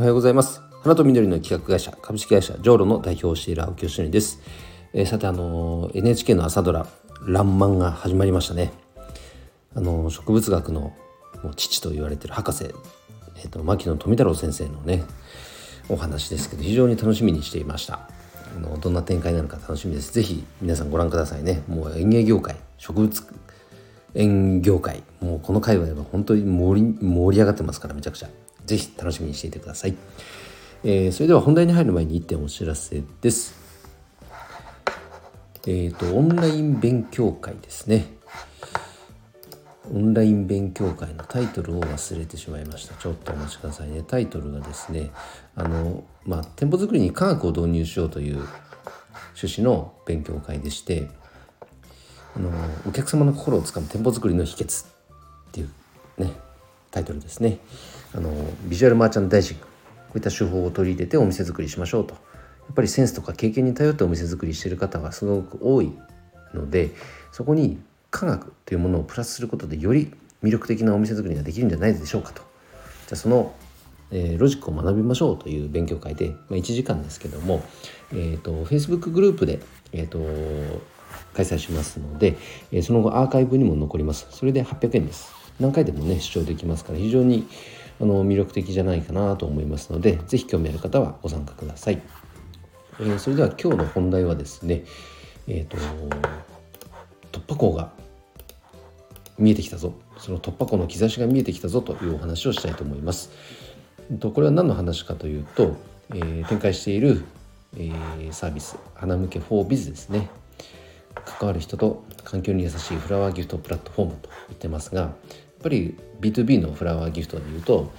おはようございます。花と緑の企画会社株式会社ジョーロの代表をしている青木よしです、えー、さてあの NHK の朝ドラらんまんが始まりましたね。あの植物学のもう父と言われてる博士、えーと、牧野富太郎先生のねお話ですけど非常に楽しみにしていました。あのどんな展開なのか楽しみです。ぜひ皆さんご覧くださいね。もう園芸業界植物園業界もうこの界隈は本当に盛り盛り上がってますからめちゃくちゃ。ぜひ楽しみにしていてください、えー、それでは本題に入る前に1点お知らせです。えっ、ー、とオンライン勉強会ですね。オンライン勉強会のタイトルを忘れてしまいました。ちょっとお待ちくださいね。タイトルがですねあのまあ店舗作りに科学を導入しようという趣旨の勉強会でしてあのお客様の心をつかむ店舗作りの秘訣っていうねタイトルですね。あのビジュアルマーチャンダイジングこういった手法を取り入れてお店作りしましょうと。やっぱりセンスとか経験に頼ってお店作りしてる方がすごく多いのでそこに科学というものをプラスすることでより魅力的なお店作りができるんじゃないでしょうかと。じゃあその、えー、ロジックを学びましょうという勉強会で、まあ、1時間ですけども、えーと、と Facebook グループで、えーと開催しますので、えその後アーカイブにも残ります。それで800円です。何回でもね視聴できますから非常にあの魅力的じゃないかなと思いますので是非興味ある方はご参加ください、えー、それでは今日の本題はですねえっ、ー、と突破口が見えてきたぞ。その突破口の兆しが見えてきたぞというお話をしたいと思います。とこれは何の話かというと、えー、展開している、え、サービス花向け 4biz ですね。関わる人と環境に優しいフラワーギフトプラットフォームと言ってますがぱり B2B のフラワーギフトでいうと、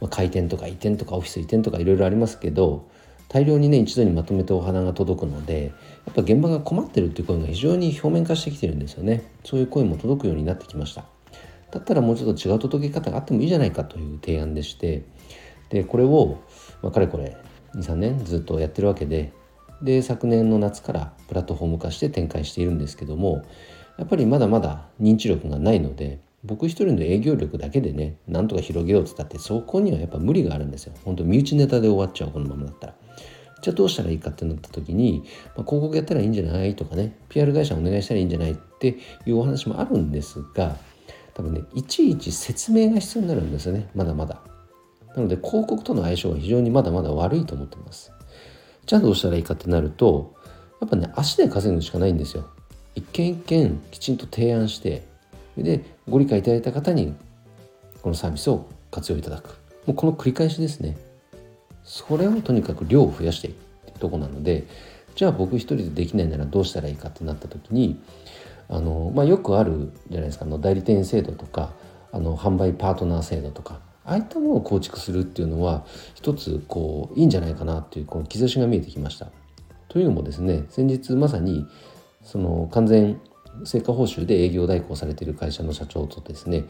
まあ、開店とか移転とかオフィス移転とかいろいろありますけど大量にね一度にまとめてお花が届くのでやっぱ現場が困ってるっていう声が非常に表面化してきてるんですよね。そういう声も届くようになってきました。だったらもうちょっと違う届け方があってもいいじゃないかという提案でしてでこれを、まあ、かれこれ23年ずっとやってるわけでで昨年の夏からプラットフォーム化して展開しているんですけどもやっぱりまだまだ認知力がないので僕一人の営業力だけでねなんとか広げようっつったってそこにはやっぱ無理があるんですよ。本当身内ネタで終わっちゃうこのままだったら。じゃあどうしたらいいかってなった時に、まあ、広告やったらいいんじゃないとかね PR 会社お願いしたらいいんじゃないっていうお話もあるんですが多分ねいちいち説明が必要になるんですよねまだまだ。なので広告との相性は非常にまだまだ悪いと思ってます。じゃあどうしたらいいかってなるとやっぱね足で稼ぐしかないんですよ。一件一件きちんと提案してでご理解いただいた方にこのサービスを活用いただく。もうこの繰り返しですね。それをとにかく量を増やしていくってとこなのでじゃあ僕一人でできないならどうしたらいいかってなった時にあの、まあ、よくあるじゃないですか。あの代理店制度とかあの販売パートナー制度とかああいったものを構築するっていうのは一つこういいんじゃないかなっていうこの兆しが見えてきました。というのもですね先日まさにその完全成果報酬で営業代行されている会社の社長とですね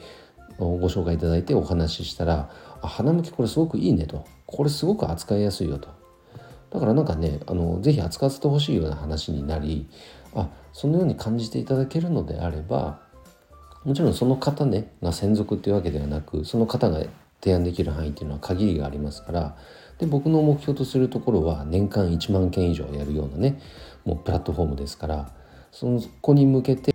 ご紹介いただいてお話ししたら「あ花向きこれすごくいいね」と「これすごく扱いやすいよ」と。だからなんかねあのぜひ扱わせてほしいような話になりあそのように感じていただけるのであればもちろんその方ねが専属っていうわけではなくその方が提案できる範囲っていうのは限りがありますからで僕の目標とするところは年間1万件以上やるようなねもうプラットフォームですからそこに向けて